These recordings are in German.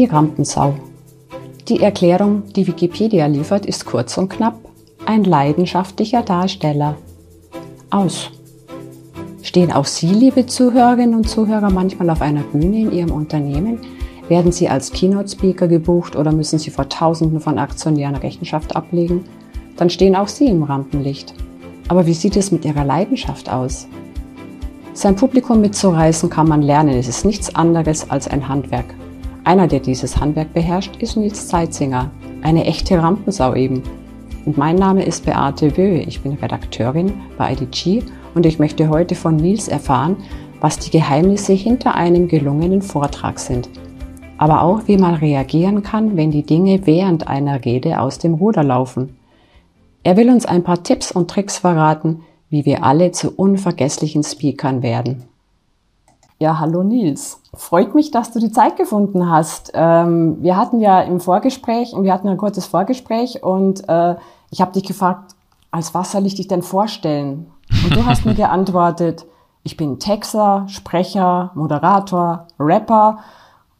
Die Rampensau. Die Erklärung, die Wikipedia liefert, ist kurz und knapp. Ein leidenschaftlicher Darsteller. Aus. Stehen auch Sie, liebe Zuhörerinnen und Zuhörer, manchmal auf einer Bühne in Ihrem Unternehmen? Werden Sie als Keynote-Speaker gebucht oder müssen Sie vor Tausenden von Aktionären Rechenschaft ablegen? Dann stehen auch Sie im Rampenlicht. Aber wie sieht es mit Ihrer Leidenschaft aus? Sein Publikum mitzureißen kann man lernen. Es ist nichts anderes als ein Handwerk. Einer, der dieses Handwerk beherrscht, ist Nils Zeitzinger. Eine echte Rampensau eben. Und mein Name ist Beate Wöhe. Ich bin Redakteurin bei IDG und ich möchte heute von Nils erfahren, was die Geheimnisse hinter einem gelungenen Vortrag sind. Aber auch, wie man reagieren kann, wenn die Dinge während einer Rede aus dem Ruder laufen. Er will uns ein paar Tipps und Tricks verraten, wie wir alle zu unvergesslichen Speakern werden. Ja, hallo Nils. Freut mich, dass du die Zeit gefunden hast. Ähm, wir hatten ja im Vorgespräch, wir hatten ein kurzes Vorgespräch und äh, ich habe dich gefragt, als was soll ich dich denn vorstellen? Und du hast mir geantwortet, ich bin Texter, Sprecher, Moderator, Rapper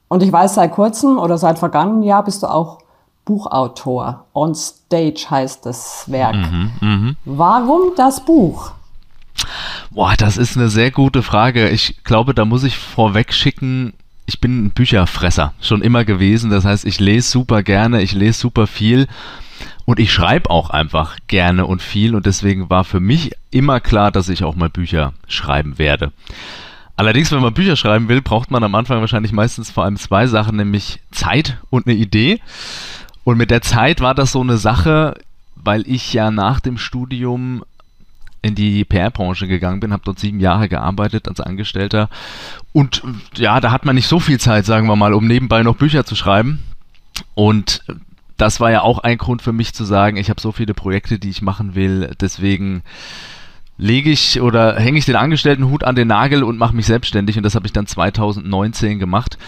und ich weiß seit kurzem oder seit vergangenem Jahr bist du auch Buchautor. On Stage heißt das Werk. Mhm, mh. Warum das Buch? Boah, das ist eine sehr gute Frage. Ich glaube, da muss ich vorweg schicken, ich bin ein Bücherfresser, schon immer gewesen. Das heißt, ich lese super gerne, ich lese super viel. Und ich schreibe auch einfach gerne und viel und deswegen war für mich immer klar, dass ich auch mal Bücher schreiben werde. Allerdings, wenn man Bücher schreiben will, braucht man am Anfang wahrscheinlich meistens vor allem zwei Sachen, nämlich Zeit und eine Idee. Und mit der Zeit war das so eine Sache, weil ich ja nach dem Studium in die PR-Branche gegangen bin, habe dort sieben Jahre gearbeitet als Angestellter. Und ja, da hat man nicht so viel Zeit, sagen wir mal, um nebenbei noch Bücher zu schreiben. Und das war ja auch ein Grund für mich zu sagen, ich habe so viele Projekte, die ich machen will, deswegen lege ich oder hänge ich den Angestelltenhut an den Nagel und mache mich selbstständig. Und das habe ich dann 2019 gemacht.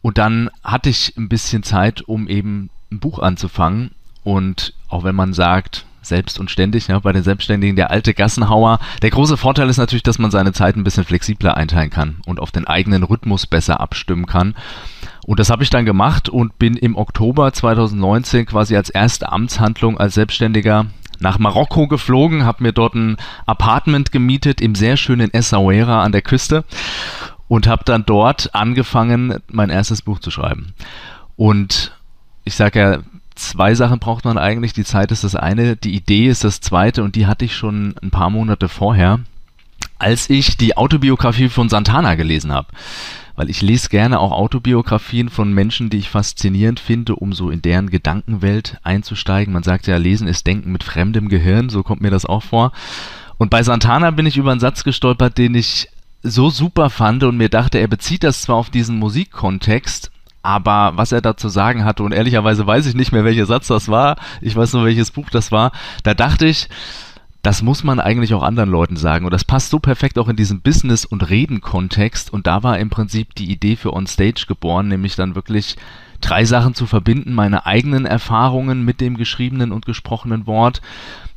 Und dann hatte ich ein bisschen Zeit, um eben ein Buch anzufangen. Und auch wenn man sagt, selbst und ständig, ja, bei den Selbstständigen der alte Gassenhauer. Der große Vorteil ist natürlich, dass man seine Zeit ein bisschen flexibler einteilen kann und auf den eigenen Rhythmus besser abstimmen kann. Und das habe ich dann gemacht und bin im Oktober 2019 quasi als erste Amtshandlung als Selbstständiger nach Marokko geflogen, habe mir dort ein Apartment gemietet im sehr schönen Essaouira an der Küste und habe dann dort angefangen, mein erstes Buch zu schreiben. Und ich sage ja, zwei Sachen braucht man eigentlich. Die Zeit ist das eine, die Idee ist das zweite und die hatte ich schon ein paar Monate vorher, als ich die Autobiografie von Santana gelesen habe weil ich lese gerne auch Autobiografien von Menschen, die ich faszinierend finde, um so in deren Gedankenwelt einzusteigen. Man sagt ja, Lesen ist Denken mit fremdem Gehirn, so kommt mir das auch vor. Und bei Santana bin ich über einen Satz gestolpert, den ich so super fand und mir dachte, er bezieht das zwar auf diesen Musikkontext, aber was er da zu sagen hatte, und ehrlicherweise weiß ich nicht mehr, welcher Satz das war, ich weiß nur, welches Buch das war, da dachte ich, das muss man eigentlich auch anderen Leuten sagen. Und das passt so perfekt auch in diesen Business- und Reden-Kontext. Und da war im Prinzip die Idee für Onstage geboren, nämlich dann wirklich drei Sachen zu verbinden. Meine eigenen Erfahrungen mit dem geschriebenen und gesprochenen Wort,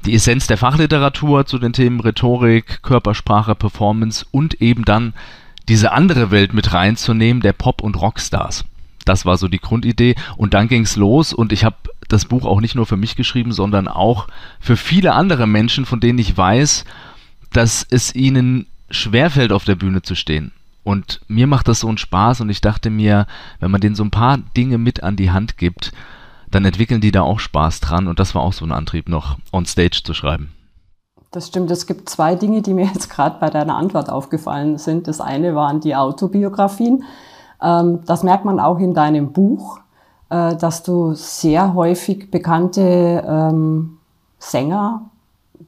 die Essenz der Fachliteratur zu den Themen Rhetorik, Körpersprache, Performance und eben dann diese andere Welt mit reinzunehmen, der Pop- und Rockstars. Das war so die Grundidee. Und dann ging's los und ich habe das Buch auch nicht nur für mich geschrieben, sondern auch für viele andere Menschen, von denen ich weiß, dass es ihnen schwerfällt, auf der Bühne zu stehen. Und mir macht das so einen Spaß und ich dachte mir, wenn man denen so ein paar Dinge mit an die Hand gibt, dann entwickeln die da auch Spaß dran und das war auch so ein Antrieb, noch on stage zu schreiben. Das stimmt. Es gibt zwei Dinge, die mir jetzt gerade bei deiner Antwort aufgefallen sind. Das eine waren die Autobiografien. Ähm, das merkt man auch in deinem Buch. Äh, dass du sehr häufig bekannte ähm, Sänger,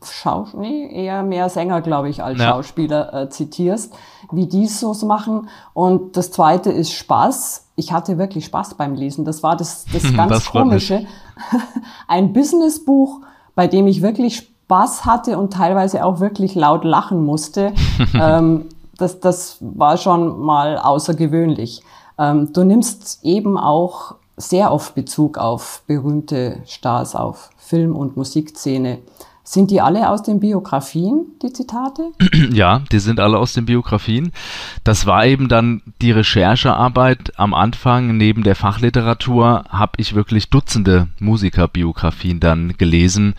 Schaus nee, eher mehr Sänger, glaube ich, als ja. Schauspieler äh, zitierst, wie die so machen. Und das zweite ist Spaß. Ich hatte wirklich Spaß beim Lesen. Das war das, das ganz das Komische. Ein Businessbuch, bei dem ich wirklich Spaß hatte und teilweise auch wirklich laut lachen musste. ähm, das, das war schon mal außergewöhnlich. Ähm, du nimmst eben auch sehr oft Bezug auf berühmte Stars, auf Film- und Musikszene. Sind die alle aus den Biografien, die Zitate? Ja, die sind alle aus den Biografien. Das war eben dann die Recherchearbeit am Anfang. Neben der Fachliteratur habe ich wirklich Dutzende Musikerbiografien dann gelesen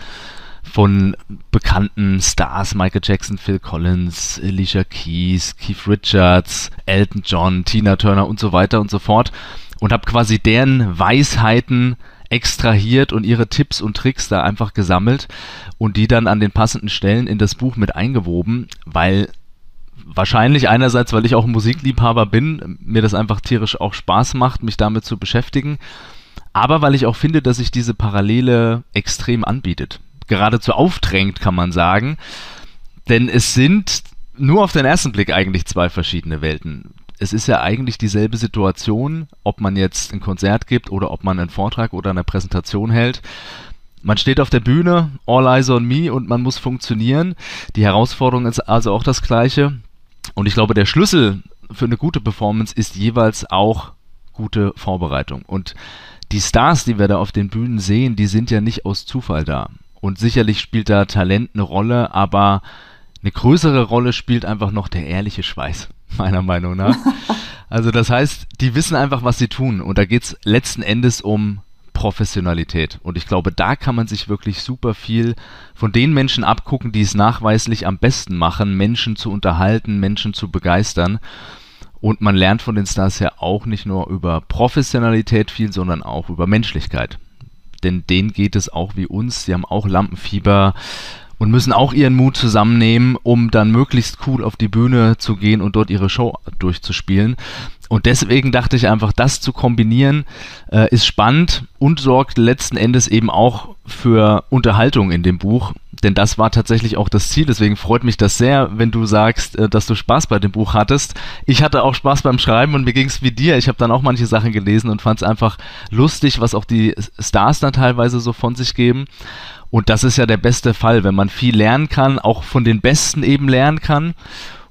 von bekannten Stars, Michael Jackson, Phil Collins, Alicia Keys, Keith Richards, Elton John, Tina Turner und so weiter und so fort und habe quasi deren Weisheiten extrahiert und ihre Tipps und Tricks da einfach gesammelt und die dann an den passenden Stellen in das Buch mit eingewoben, weil wahrscheinlich einerseits, weil ich auch Musikliebhaber bin, mir das einfach tierisch auch Spaß macht, mich damit zu beschäftigen, aber weil ich auch finde, dass sich diese Parallele extrem anbietet. Geradezu aufdrängt, kann man sagen, denn es sind nur auf den ersten Blick eigentlich zwei verschiedene Welten es ist ja eigentlich dieselbe Situation, ob man jetzt ein Konzert gibt oder ob man einen Vortrag oder eine Präsentation hält. Man steht auf der Bühne, all eyes on me und man muss funktionieren. Die Herausforderung ist also auch das gleiche. Und ich glaube, der Schlüssel für eine gute Performance ist jeweils auch gute Vorbereitung. Und die Stars, die wir da auf den Bühnen sehen, die sind ja nicht aus Zufall da. Und sicherlich spielt da Talent eine Rolle, aber eine größere Rolle spielt einfach noch der ehrliche Schweiß. meiner Meinung nach. Also das heißt, die wissen einfach, was sie tun. Und da geht es letzten Endes um Professionalität. Und ich glaube, da kann man sich wirklich super viel von den Menschen abgucken, die es nachweislich am besten machen, Menschen zu unterhalten, Menschen zu begeistern. Und man lernt von den Stars ja auch nicht nur über Professionalität viel, sondern auch über Menschlichkeit. Denn denen geht es auch wie uns. Sie haben auch Lampenfieber, und müssen auch ihren Mut zusammennehmen, um dann möglichst cool auf die Bühne zu gehen und dort ihre Show durchzuspielen. Und deswegen dachte ich einfach, das zu kombinieren äh, ist spannend und sorgt letzten Endes eben auch für Unterhaltung in dem Buch. Denn das war tatsächlich auch das Ziel. Deswegen freut mich das sehr, wenn du sagst, äh, dass du Spaß bei dem Buch hattest. Ich hatte auch Spaß beim Schreiben und mir ging es wie dir. Ich habe dann auch manche Sachen gelesen und fand es einfach lustig, was auch die Stars dann teilweise so von sich geben. Und das ist ja der beste Fall, wenn man viel lernen kann, auch von den Besten eben lernen kann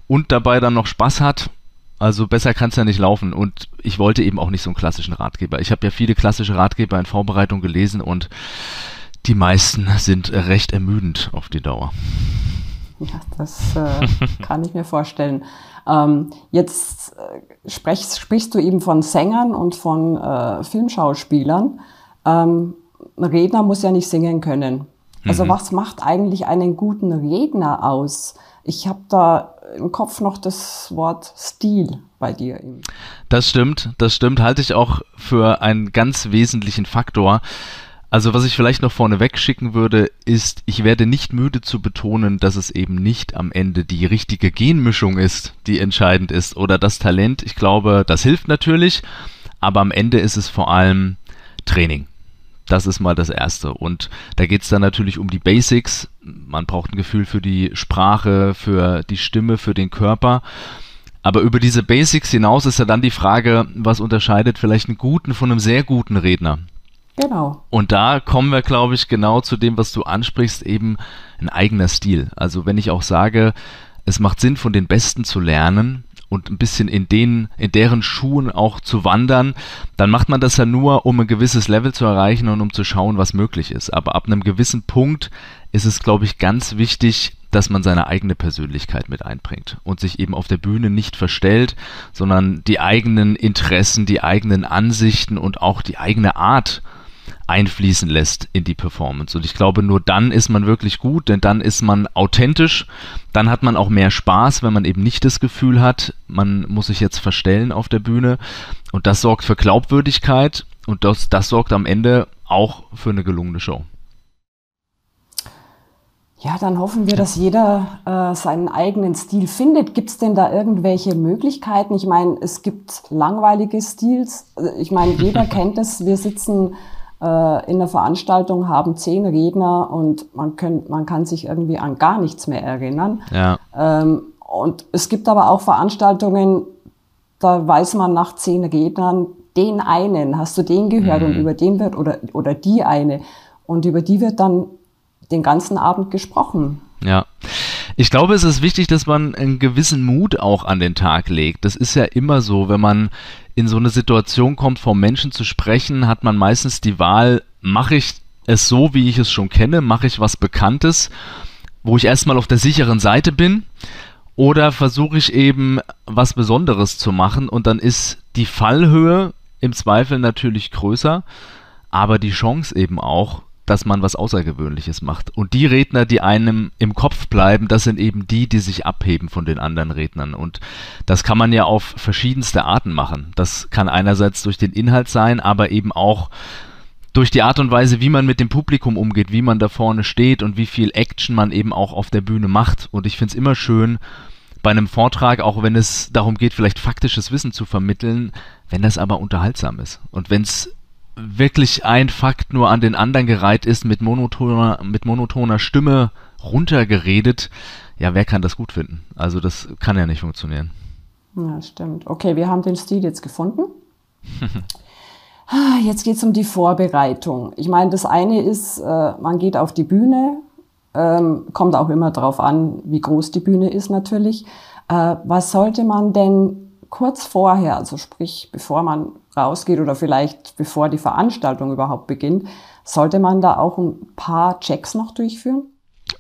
und dabei dann noch Spaß hat. Also besser kann es ja nicht laufen. Und ich wollte eben auch nicht so einen klassischen Ratgeber. Ich habe ja viele klassische Ratgeber in Vorbereitung gelesen und die meisten sind recht ermüdend auf die Dauer. Ja, das äh, kann ich mir vorstellen. Ähm, jetzt äh, sprichst, sprichst du eben von Sängern und von äh, Filmschauspielern. Ähm, ein Redner muss ja nicht singen können. Also mhm. was macht eigentlich einen guten Redner aus? Ich habe da im Kopf noch das Wort Stil bei dir. Das stimmt, das stimmt, halte ich auch für einen ganz wesentlichen Faktor. Also was ich vielleicht noch vorneweg schicken würde, ist, ich werde nicht müde zu betonen, dass es eben nicht am Ende die richtige Genmischung ist, die entscheidend ist, oder das Talent. Ich glaube, das hilft natürlich, aber am Ende ist es vor allem Training. Das ist mal das Erste. Und da geht es dann natürlich um die Basics. Man braucht ein Gefühl für die Sprache, für die Stimme, für den Körper. Aber über diese Basics hinaus ist ja dann die Frage, was unterscheidet vielleicht einen guten von einem sehr guten Redner? Genau. Und da kommen wir, glaube ich, genau zu dem, was du ansprichst, eben ein eigener Stil. Also wenn ich auch sage, es macht Sinn, von den Besten zu lernen, und ein bisschen in den, in deren Schuhen auch zu wandern, dann macht man das ja nur, um ein gewisses Level zu erreichen und um zu schauen, was möglich ist. Aber ab einem gewissen Punkt ist es, glaube ich, ganz wichtig, dass man seine eigene Persönlichkeit mit einbringt und sich eben auf der Bühne nicht verstellt, sondern die eigenen Interessen, die eigenen Ansichten und auch die eigene Art einfließen lässt in die Performance. Und ich glaube, nur dann ist man wirklich gut, denn dann ist man authentisch, dann hat man auch mehr Spaß, wenn man eben nicht das Gefühl hat, man muss sich jetzt verstellen auf der Bühne. Und das sorgt für Glaubwürdigkeit und das, das sorgt am Ende auch für eine gelungene Show. Ja, dann hoffen wir, dass jeder äh, seinen eigenen Stil findet. Gibt es denn da irgendwelche Möglichkeiten? Ich meine, es gibt langweilige Stils. Ich meine, jeder kennt es. Wir sitzen in der Veranstaltung, haben zehn Redner und man, könnt, man kann sich irgendwie an gar nichts mehr erinnern. Ja. Ähm, und es gibt aber auch Veranstaltungen, da weiß man nach zehn Rednern, den einen, hast du den gehört mhm. und über den wird, oder, oder die eine, und über die wird dann den ganzen Abend gesprochen. Ja. Ich glaube, es ist wichtig, dass man einen gewissen Mut auch an den Tag legt. Das ist ja immer so, wenn man in so eine Situation kommt, vor Menschen zu sprechen, hat man meistens die Wahl, mache ich es so, wie ich es schon kenne? Mache ich was Bekanntes, wo ich erstmal auf der sicheren Seite bin? Oder versuche ich eben was Besonderes zu machen und dann ist die Fallhöhe im Zweifel natürlich größer, aber die Chance eben auch, dass man was Außergewöhnliches macht. Und die Redner, die einem im Kopf bleiben, das sind eben die, die sich abheben von den anderen Rednern. Und das kann man ja auf verschiedenste Arten machen. Das kann einerseits durch den Inhalt sein, aber eben auch durch die Art und Weise, wie man mit dem Publikum umgeht, wie man da vorne steht und wie viel Action man eben auch auf der Bühne macht. Und ich finde es immer schön, bei einem Vortrag, auch wenn es darum geht, vielleicht faktisches Wissen zu vermitteln, wenn das aber unterhaltsam ist. Und wenn es wirklich ein Fakt nur an den anderen gereiht ist, mit monotoner, mit monotoner Stimme runtergeredet, ja, wer kann das gut finden? Also das kann ja nicht funktionieren. Ja, stimmt. Okay, wir haben den Stil jetzt gefunden. Ah, jetzt geht es um die Vorbereitung. Ich meine, das eine ist, äh, man geht auf die Bühne, ähm, kommt auch immer darauf an, wie groß die Bühne ist natürlich. Äh, was sollte man denn kurz vorher, also sprich bevor man rausgeht oder vielleicht bevor die Veranstaltung überhaupt beginnt, sollte man da auch ein paar Checks noch durchführen?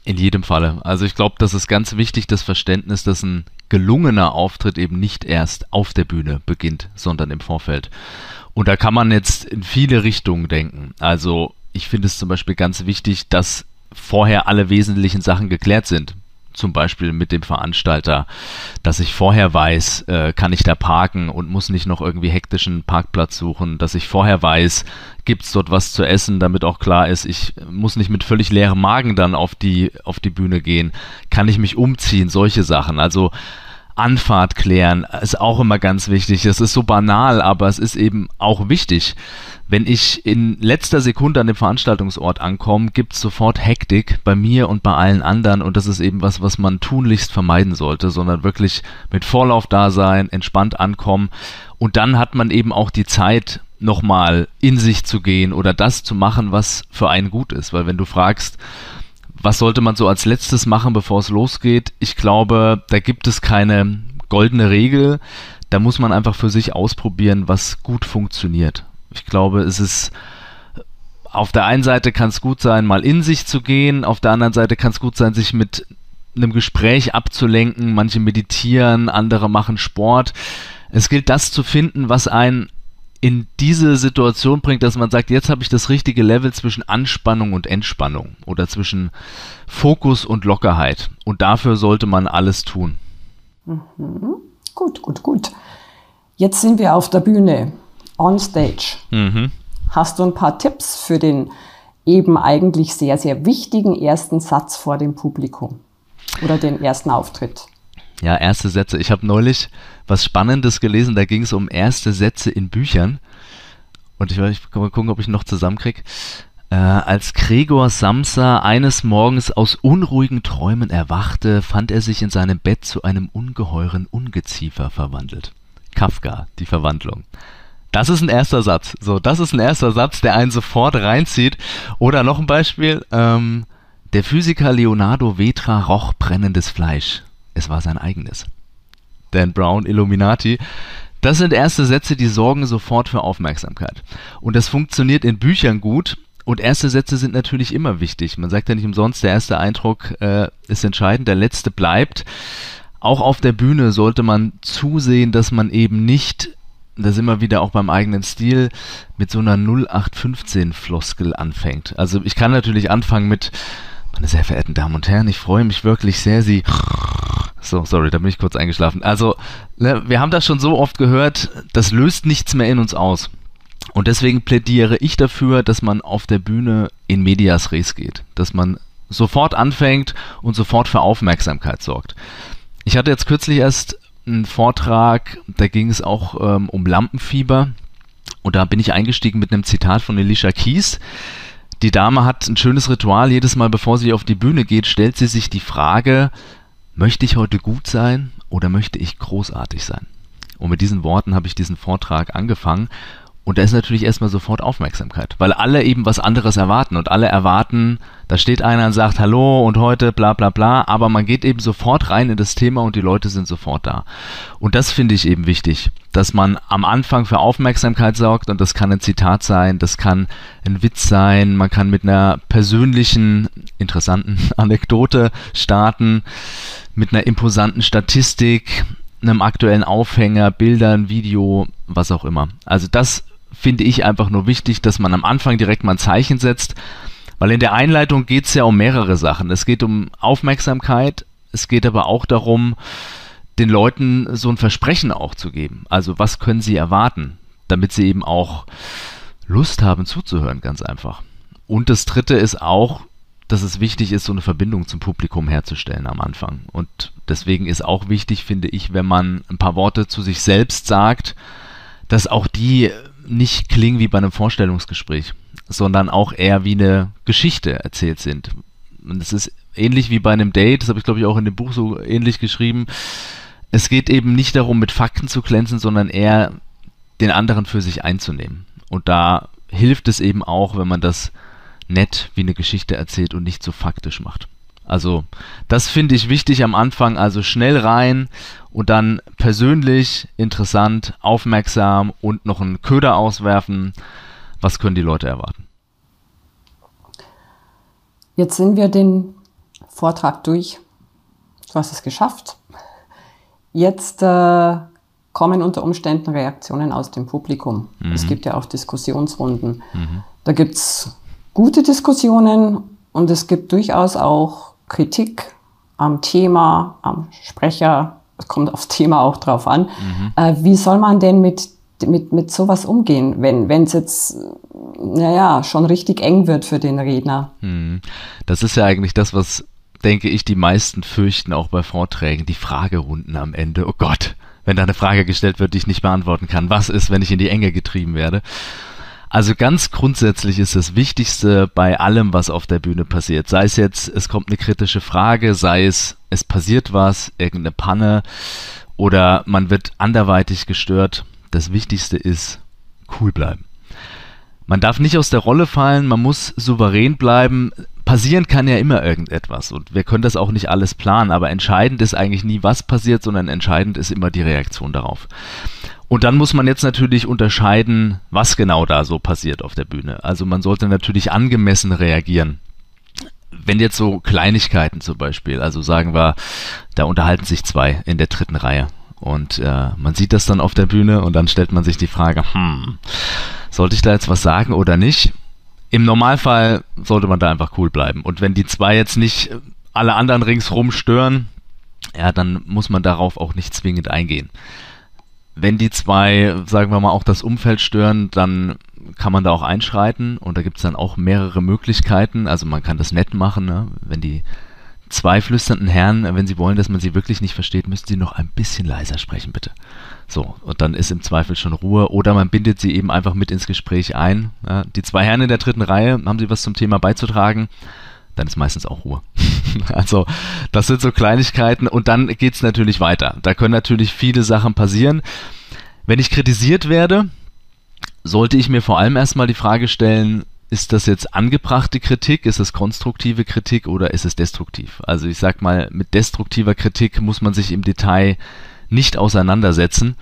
In jedem Falle. Also ich glaube, das ist ganz wichtig, das Verständnis, dass ein gelungener Auftritt eben nicht erst auf der Bühne beginnt, sondern im Vorfeld. Und da kann man jetzt in viele Richtungen denken. Also ich finde es zum Beispiel ganz wichtig, dass vorher alle wesentlichen Sachen geklärt sind zum Beispiel mit dem Veranstalter, dass ich vorher weiß, äh, kann ich da parken und muss nicht noch irgendwie hektischen Parkplatz suchen, dass ich vorher weiß, gibt's dort was zu essen, damit auch klar ist, ich muss nicht mit völlig leerem Magen dann auf die, auf die Bühne gehen, kann ich mich umziehen, solche Sachen. Also Anfahrt klären ist auch immer ganz wichtig. Es ist so banal, aber es ist eben auch wichtig. Wenn ich in letzter Sekunde an dem Veranstaltungsort ankomme, gibt es sofort Hektik bei mir und bei allen anderen und das ist eben was, was man tunlichst vermeiden sollte, sondern wirklich mit Vorlauf da sein, entspannt ankommen und dann hat man eben auch die Zeit, nochmal in sich zu gehen oder das zu machen, was für einen gut ist. Weil wenn du fragst, was sollte man so als letztes machen, bevor es losgeht? Ich glaube, da gibt es keine goldene Regel. Da muss man einfach für sich ausprobieren, was gut funktioniert. Ich glaube, es ist auf der einen Seite kann es gut sein, mal in sich zu gehen, auf der anderen Seite kann es gut sein, sich mit einem Gespräch abzulenken. Manche meditieren, andere machen Sport. Es gilt das zu finden, was einen in diese Situation bringt, dass man sagt, jetzt habe ich das richtige Level zwischen Anspannung und Entspannung oder zwischen Fokus und Lockerheit. Und dafür sollte man alles tun. Mhm. Gut, gut, gut. Jetzt sind wir auf der Bühne, on stage. Mhm. Hast du ein paar Tipps für den eben eigentlich sehr, sehr wichtigen ersten Satz vor dem Publikum oder den ersten Auftritt? Ja, erste Sätze. Ich habe neulich was Spannendes gelesen, da ging es um erste Sätze in Büchern. Und ich, ich mal gucken, ob ich noch zusammenkriege. Äh, als Gregor Samsa eines Morgens aus unruhigen Träumen erwachte, fand er sich in seinem Bett zu einem ungeheuren Ungeziefer verwandelt. Kafka, die Verwandlung. Das ist ein erster Satz. So, das ist ein erster Satz, der einen sofort reinzieht. Oder noch ein Beispiel. Ähm, der Physiker Leonardo Vetra roch brennendes Fleisch. Es war sein eigenes. Dan Brown, Illuminati. Das sind erste Sätze, die sorgen sofort für Aufmerksamkeit. Und das funktioniert in Büchern gut. Und erste Sätze sind natürlich immer wichtig. Man sagt ja nicht umsonst, der erste Eindruck äh, ist entscheidend, der letzte bleibt. Auch auf der Bühne sollte man zusehen, dass man eben nicht, da sind wir wieder auch beim eigenen Stil, mit so einer 0815-Floskel anfängt. Also ich kann natürlich anfangen mit, meine sehr verehrten Damen und Herren, ich freue mich wirklich sehr, Sie so, sorry, da bin ich kurz eingeschlafen. Also, ne, wir haben das schon so oft gehört, das löst nichts mehr in uns aus. Und deswegen plädiere ich dafür, dass man auf der Bühne in medias res geht, dass man sofort anfängt und sofort für Aufmerksamkeit sorgt. Ich hatte jetzt kürzlich erst einen Vortrag, da ging es auch ähm, um Lampenfieber und da bin ich eingestiegen mit einem Zitat von Elisha Kies. Die Dame hat ein schönes Ritual, jedes Mal bevor sie auf die Bühne geht, stellt sie sich die Frage, Möchte ich heute gut sein oder möchte ich großartig sein? Und mit diesen Worten habe ich diesen Vortrag angefangen. Und da ist natürlich erstmal sofort Aufmerksamkeit, weil alle eben was anderes erwarten und alle erwarten, da steht einer und sagt Hallo und heute bla bla bla, aber man geht eben sofort rein in das Thema und die Leute sind sofort da. Und das finde ich eben wichtig, dass man am Anfang für Aufmerksamkeit sorgt und das kann ein Zitat sein, das kann ein Witz sein, man kann mit einer persönlichen, interessanten Anekdote starten, mit einer imposanten Statistik, einem aktuellen Aufhänger, Bildern, Video, was auch immer. Also das finde ich einfach nur wichtig, dass man am Anfang direkt mal ein Zeichen setzt, weil in der Einleitung geht es ja um mehrere Sachen. Es geht um Aufmerksamkeit, es geht aber auch darum, den Leuten so ein Versprechen auch zu geben. Also was können sie erwarten, damit sie eben auch Lust haben zuzuhören, ganz einfach. Und das Dritte ist auch, dass es wichtig ist, so eine Verbindung zum Publikum herzustellen am Anfang. Und deswegen ist auch wichtig, finde ich, wenn man ein paar Worte zu sich selbst sagt, dass auch die nicht klingen wie bei einem Vorstellungsgespräch, sondern auch eher wie eine Geschichte erzählt sind. Und es ist ähnlich wie bei einem Date, das habe ich glaube ich auch in dem Buch so ähnlich geschrieben. Es geht eben nicht darum, mit Fakten zu glänzen, sondern eher den anderen für sich einzunehmen. Und da hilft es eben auch, wenn man das nett wie eine Geschichte erzählt und nicht so faktisch macht. Also das finde ich wichtig am Anfang, also schnell rein und dann persönlich, interessant, aufmerksam und noch einen Köder auswerfen. Was können die Leute erwarten? Jetzt sind wir den Vortrag durch. Du hast es geschafft. Jetzt äh, kommen unter Umständen Reaktionen aus dem Publikum. Mhm. Es gibt ja auch Diskussionsrunden. Mhm. Da gibt es gute Diskussionen und es gibt durchaus auch Kritik am Thema, am Sprecher, es kommt aufs Thema auch drauf an. Mhm. Äh, wie soll man denn mit, mit, mit sowas umgehen, wenn es jetzt, naja, schon richtig eng wird für den Redner? Mhm. Das ist ja eigentlich das, was, denke ich, die meisten fürchten, auch bei Vorträgen, die Fragerunden am Ende. Oh Gott, wenn da eine Frage gestellt wird, die ich nicht beantworten kann. Was ist, wenn ich in die Enge getrieben werde? Also ganz grundsätzlich ist das Wichtigste bei allem, was auf der Bühne passiert. Sei es jetzt, es kommt eine kritische Frage, sei es, es passiert was, irgendeine Panne oder man wird anderweitig gestört. Das Wichtigste ist, cool bleiben. Man darf nicht aus der Rolle fallen, man muss souverän bleiben. Passieren kann ja immer irgendetwas und wir können das auch nicht alles planen, aber entscheidend ist eigentlich nie, was passiert, sondern entscheidend ist immer die Reaktion darauf. Und dann muss man jetzt natürlich unterscheiden, was genau da so passiert auf der Bühne. Also man sollte natürlich angemessen reagieren. Wenn jetzt so Kleinigkeiten zum Beispiel, also sagen wir, da unterhalten sich zwei in der dritten Reihe und äh, man sieht das dann auf der Bühne und dann stellt man sich die Frage, hm, sollte ich da jetzt was sagen oder nicht? Im Normalfall sollte man da einfach cool bleiben. Und wenn die zwei jetzt nicht alle anderen ringsrum stören, ja, dann muss man darauf auch nicht zwingend eingehen wenn die zwei, sagen wir mal, auch das Umfeld stören, dann kann man da auch einschreiten und da gibt es dann auch mehrere Möglichkeiten. Also man kann das nett machen, ne? wenn die zwei flüsternden Herren, wenn sie wollen, dass man sie wirklich nicht versteht, müssen sie noch ein bisschen leiser sprechen, bitte. So, und dann ist im Zweifel schon Ruhe. Oder man bindet sie eben einfach mit ins Gespräch ein. Ja? Die zwei Herren in der dritten Reihe, haben sie was zum Thema beizutragen? Dann ist meistens auch Ruhe. also das sind so Kleinigkeiten und dann geht's natürlich weiter. Da können natürlich viele Sachen passieren. Wenn ich kritisiert werde, sollte ich mir vor allem erstmal die Frage stellen, ist das jetzt angebrachte Kritik, ist es konstruktive Kritik oder ist es destruktiv? Also ich sag mal, mit destruktiver Kritik muss man sich im Detail nicht auseinandersetzen.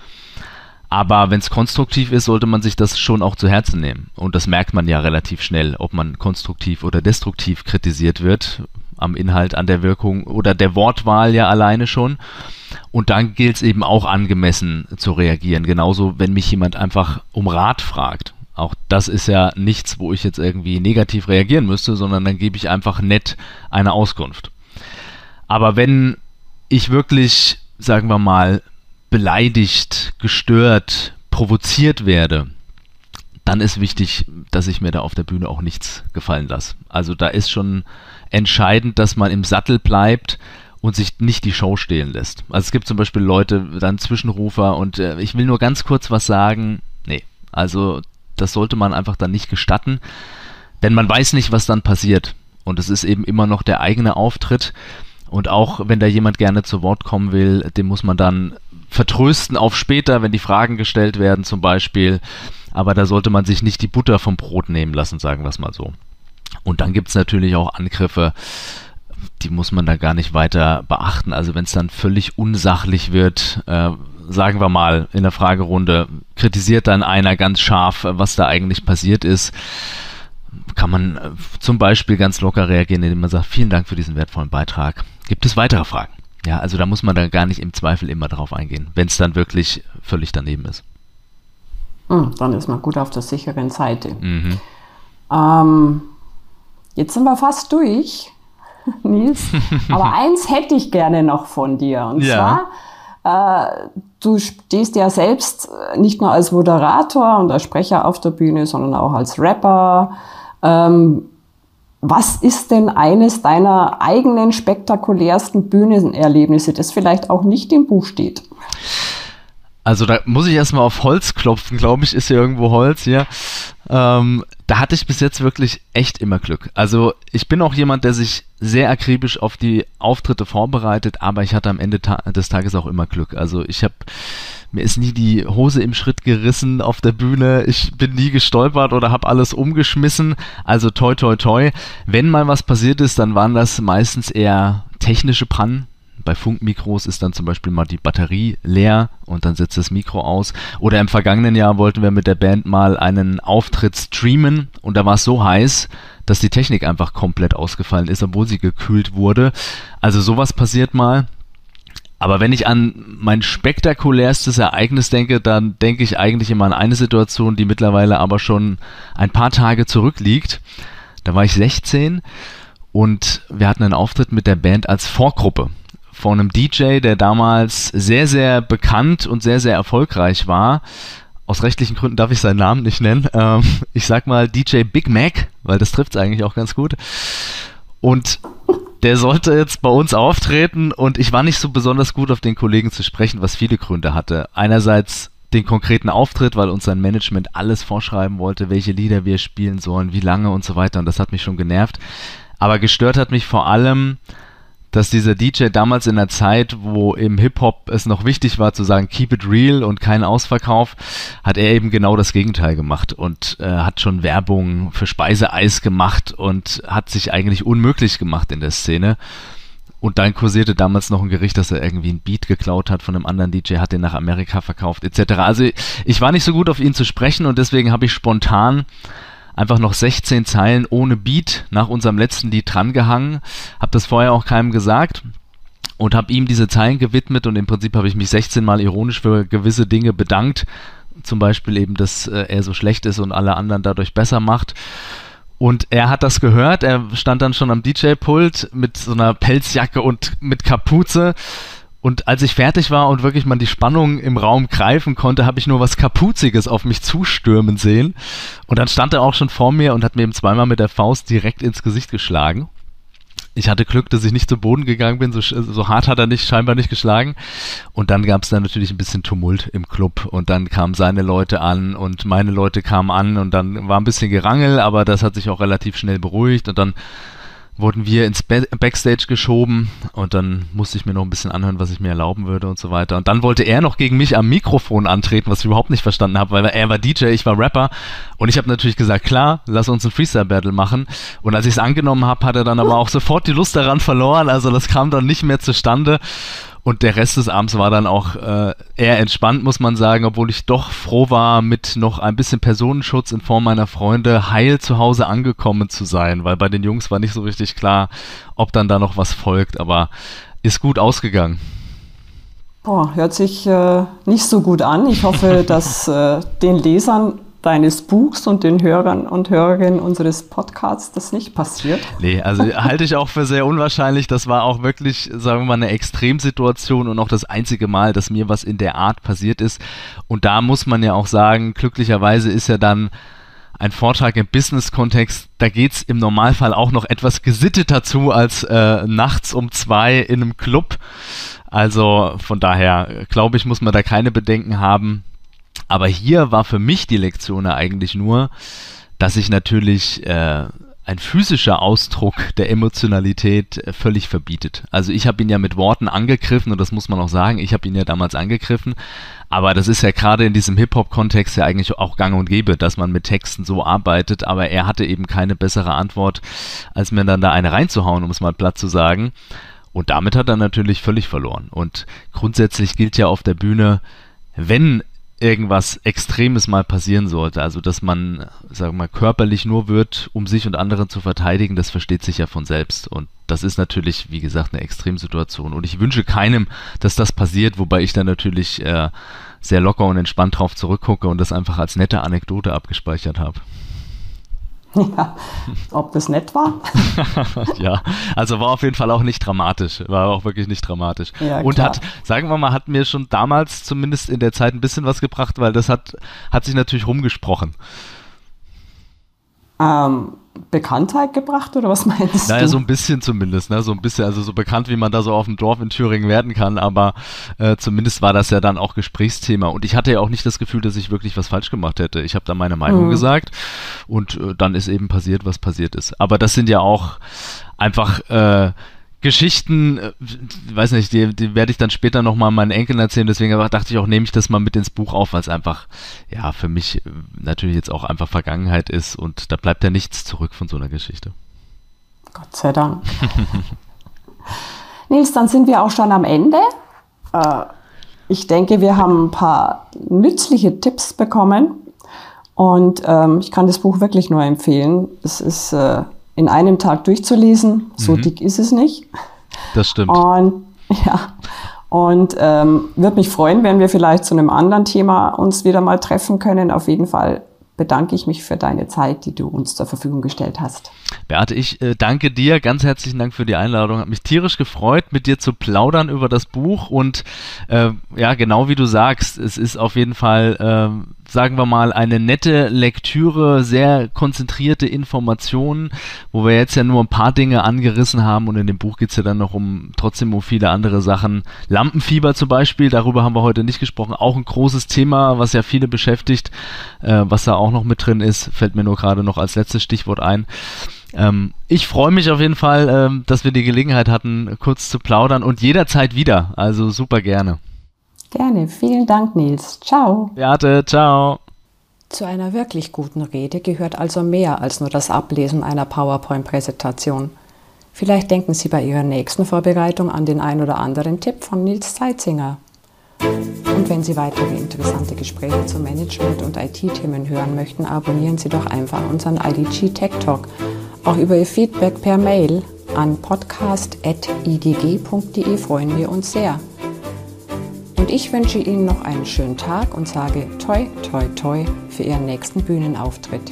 Aber wenn es konstruktiv ist, sollte man sich das schon auch zu Herzen nehmen. Und das merkt man ja relativ schnell, ob man konstruktiv oder destruktiv kritisiert wird. Am Inhalt, an der Wirkung oder der Wortwahl ja alleine schon. Und dann gilt es eben auch angemessen zu reagieren. Genauso, wenn mich jemand einfach um Rat fragt. Auch das ist ja nichts, wo ich jetzt irgendwie negativ reagieren müsste, sondern dann gebe ich einfach nett eine Auskunft. Aber wenn ich wirklich, sagen wir mal, beleidigt, gestört, provoziert werde, dann ist wichtig, dass ich mir da auf der Bühne auch nichts gefallen lasse. Also da ist schon entscheidend, dass man im Sattel bleibt und sich nicht die Show stehlen lässt. Also es gibt zum Beispiel Leute, dann Zwischenrufer und äh, ich will nur ganz kurz was sagen. Nee, also das sollte man einfach dann nicht gestatten, denn man weiß nicht, was dann passiert. Und es ist eben immer noch der eigene Auftritt. Und auch wenn da jemand gerne zu Wort kommen will, dem muss man dann vertrösten auf später, wenn die Fragen gestellt werden zum Beispiel. aber da sollte man sich nicht die Butter vom Brot nehmen lassen, sagen wir es mal so. Und dann gibt es natürlich auch Angriffe, die muss man da gar nicht weiter beachten. Also wenn es dann völlig unsachlich wird, äh, sagen wir mal in der Fragerunde, kritisiert dann einer ganz scharf, was da eigentlich passiert ist, kann man äh, zum Beispiel ganz locker reagieren, indem man sagt, vielen Dank für diesen wertvollen Beitrag. Gibt es weitere Fragen? Ja, also da muss man dann gar nicht im Zweifel immer drauf eingehen, wenn es dann wirklich völlig daneben ist. Hm, dann ist man gut auf der sicheren Seite. Mhm. Ähm, jetzt sind wir fast durch, Nils. Aber eins hätte ich gerne noch von dir. Und ja. zwar, äh, du stehst ja selbst nicht nur als Moderator und als Sprecher auf der Bühne, sondern auch als Rapper. Ähm, was ist denn eines deiner eigenen spektakulärsten Bühnenerlebnisse, das vielleicht auch nicht im Buch steht? Also da muss ich erstmal auf Holz klopfen, glaube ich, ist hier irgendwo Holz hier. Ähm, da hatte ich bis jetzt wirklich echt immer Glück. Also ich bin auch jemand, der sich sehr akribisch auf die Auftritte vorbereitet, aber ich hatte am Ende ta des Tages auch immer Glück. Also ich habe mir ist nie die Hose im Schritt gerissen auf der Bühne, ich bin nie gestolpert oder habe alles umgeschmissen. Also toi toi toi. Wenn mal was passiert ist, dann waren das meistens eher technische Pannen, bei Funkmikros ist dann zum Beispiel mal die Batterie leer und dann setzt das Mikro aus. Oder im vergangenen Jahr wollten wir mit der Band mal einen Auftritt streamen und da war es so heiß, dass die Technik einfach komplett ausgefallen ist, obwohl sie gekühlt wurde. Also sowas passiert mal. Aber wenn ich an mein spektakulärstes Ereignis denke, dann denke ich eigentlich immer an eine Situation, die mittlerweile aber schon ein paar Tage zurückliegt. Da war ich 16 und wir hatten einen Auftritt mit der Band als Vorgruppe von einem DJ, der damals sehr, sehr bekannt und sehr, sehr erfolgreich war. Aus rechtlichen Gründen darf ich seinen Namen nicht nennen. Ähm, ich sag mal DJ Big Mac, weil das trifft es eigentlich auch ganz gut. Und der sollte jetzt bei uns auftreten und ich war nicht so besonders gut auf den Kollegen zu sprechen, was viele Gründe hatte. Einerseits den konkreten Auftritt, weil uns sein Management alles vorschreiben wollte, welche Lieder wir spielen sollen, wie lange und so weiter und das hat mich schon genervt. Aber gestört hat mich vor allem, dass dieser DJ damals in der Zeit, wo im Hip-Hop es noch wichtig war zu sagen, keep it real und kein Ausverkauf, hat er eben genau das Gegenteil gemacht und äh, hat schon Werbung für Speiseeis gemacht und hat sich eigentlich unmöglich gemacht in der Szene. Und dann kursierte damals noch ein Gericht, dass er irgendwie ein Beat geklaut hat von einem anderen DJ, hat den nach Amerika verkauft, etc. Also ich war nicht so gut auf ihn zu sprechen und deswegen habe ich spontan einfach noch 16 Zeilen ohne Beat nach unserem letzten Lied drangehangen. Hab das vorher auch keinem gesagt und habe ihm diese Zeilen gewidmet und im Prinzip habe ich mich 16 Mal ironisch für gewisse Dinge bedankt. Zum Beispiel eben, dass äh, er so schlecht ist und alle anderen dadurch besser macht. Und er hat das gehört, er stand dann schon am DJ-Pult mit so einer Pelzjacke und mit Kapuze und als ich fertig war und wirklich mal die Spannung im Raum greifen konnte, habe ich nur was Kapuziges auf mich zustürmen sehen. Und dann stand er auch schon vor mir und hat mir eben zweimal mit der Faust direkt ins Gesicht geschlagen. Ich hatte Glück, dass ich nicht zu Boden gegangen bin, so, so hart hat er nicht, scheinbar nicht geschlagen. Und dann gab es dann natürlich ein bisschen Tumult im Club und dann kamen seine Leute an und meine Leute kamen an und dann war ein bisschen Gerangel, aber das hat sich auch relativ schnell beruhigt und dann wurden wir ins Ba Backstage geschoben und dann musste ich mir noch ein bisschen anhören, was ich mir erlauben würde und so weiter. Und dann wollte er noch gegen mich am Mikrofon antreten, was ich überhaupt nicht verstanden habe, weil er war DJ, ich war Rapper und ich habe natürlich gesagt, klar, lass uns ein Freestyle-Battle machen. Und als ich es angenommen habe, hat er dann aber auch sofort die Lust daran verloren, also das kam dann nicht mehr zustande. Und der Rest des Abends war dann auch äh, eher entspannt, muss man sagen, obwohl ich doch froh war, mit noch ein bisschen Personenschutz in Form meiner Freunde heil zu Hause angekommen zu sein, weil bei den Jungs war nicht so richtig klar, ob dann da noch was folgt, aber ist gut ausgegangen. Boah, hört sich äh, nicht so gut an. Ich hoffe, dass äh, den Lesern deines Buchs und den Hörern und Hörerinnen unseres Podcasts das nicht passiert. Nee, also halte ich auch für sehr unwahrscheinlich. Das war auch wirklich, sagen wir mal, eine Extremsituation und auch das einzige Mal, dass mir was in der Art passiert ist. Und da muss man ja auch sagen, glücklicherweise ist ja dann ein Vortrag im Business-Kontext, da geht es im Normalfall auch noch etwas gesitteter zu als äh, nachts um zwei in einem Club. Also von daher, glaube ich, muss man da keine Bedenken haben. Aber hier war für mich die Lektion eigentlich nur, dass ich natürlich äh, ein physischer Ausdruck der Emotionalität äh, völlig verbietet. Also ich habe ihn ja mit Worten angegriffen und das muss man auch sagen, ich habe ihn ja damals angegriffen, aber das ist ja gerade in diesem Hip-Hop-Kontext ja eigentlich auch gang und gäbe, dass man mit Texten so arbeitet, aber er hatte eben keine bessere Antwort, als mir dann da eine reinzuhauen, um es mal platt zu sagen. Und damit hat er natürlich völlig verloren. Und grundsätzlich gilt ja auf der Bühne, wenn irgendwas Extremes mal passieren sollte, also dass man, sagen wir mal, körperlich nur wird, um sich und andere zu verteidigen, das versteht sich ja von selbst. Und das ist natürlich, wie gesagt, eine Extremsituation. Und ich wünsche keinem, dass das passiert, wobei ich dann natürlich äh, sehr locker und entspannt drauf zurückgucke und das einfach als nette Anekdote abgespeichert habe. Ja, ob das nett war? ja, also war auf jeden Fall auch nicht dramatisch. War auch wirklich nicht dramatisch. Ja, und hat, sagen wir mal, hat mir schon damals zumindest in der Zeit ein bisschen was gebracht, weil das hat, hat sich natürlich rumgesprochen. Ähm, Bekanntheit gebracht oder was meinst naja, du? Naja, so ein bisschen zumindest, ne? So ein bisschen, also so bekannt, wie man da so auf dem Dorf in Thüringen werden kann, aber äh, zumindest war das ja dann auch Gesprächsthema. Und ich hatte ja auch nicht das Gefühl, dass ich wirklich was falsch gemacht hätte. Ich habe da meine Meinung mhm. gesagt und äh, dann ist eben passiert, was passiert ist. Aber das sind ja auch einfach äh, Geschichten, äh, weiß nicht, die, die werde ich dann später nochmal meinen Enkeln erzählen, deswegen dachte ich auch, nehme ich das mal mit ins Buch auf, weil es einfach, ja, für mich äh, natürlich jetzt auch einfach Vergangenheit ist und da bleibt ja nichts zurück von so einer Geschichte. Gott sei Dank. Nils, dann sind wir auch schon am Ende. Äh, ich denke, wir haben ein paar nützliche Tipps bekommen und ähm, ich kann das Buch wirklich nur empfehlen. Es ist in einem Tag durchzulesen. So mhm. dick ist es nicht. Das stimmt. Und ja, und ähm, würde mich freuen, wenn wir vielleicht zu einem anderen Thema uns wieder mal treffen können. Auf jeden Fall bedanke ich mich für deine Zeit, die du uns zur Verfügung gestellt hast. Beate, ich äh, danke dir, ganz herzlichen Dank für die Einladung. Hat mich tierisch gefreut, mit dir zu plaudern über das Buch und äh, ja, genau wie du sagst, es ist auf jeden Fall äh, sagen wir mal, eine nette Lektüre, sehr konzentrierte Informationen, wo wir jetzt ja nur ein paar Dinge angerissen haben und in dem Buch geht es ja dann noch um trotzdem um viele andere Sachen. Lampenfieber zum Beispiel, darüber haben wir heute nicht gesprochen, auch ein großes Thema, was ja viele beschäftigt, äh, was da auch noch mit drin ist, fällt mir nur gerade noch als letztes Stichwort ein. Ähm, ich freue mich auf jeden Fall, ähm, dass wir die Gelegenheit hatten, kurz zu plaudern und jederzeit wieder. Also super gerne. Gerne. Vielen Dank, Nils. Ciao. Beate, ciao. Zu einer wirklich guten Rede gehört also mehr als nur das Ablesen einer PowerPoint-Präsentation. Vielleicht denken Sie bei Ihrer nächsten Vorbereitung an den ein oder anderen Tipp von Nils Zeitzinger. Und wenn Sie weitere interessante Gespräche zu Management- und IT-Themen hören möchten, abonnieren Sie doch einfach unseren IDG Tech Talk. Auch über Ihr Feedback per Mail an podcast.idg.de freuen wir uns sehr. Und ich wünsche Ihnen noch einen schönen Tag und sage toi, toi, toi für Ihren nächsten Bühnenauftritt.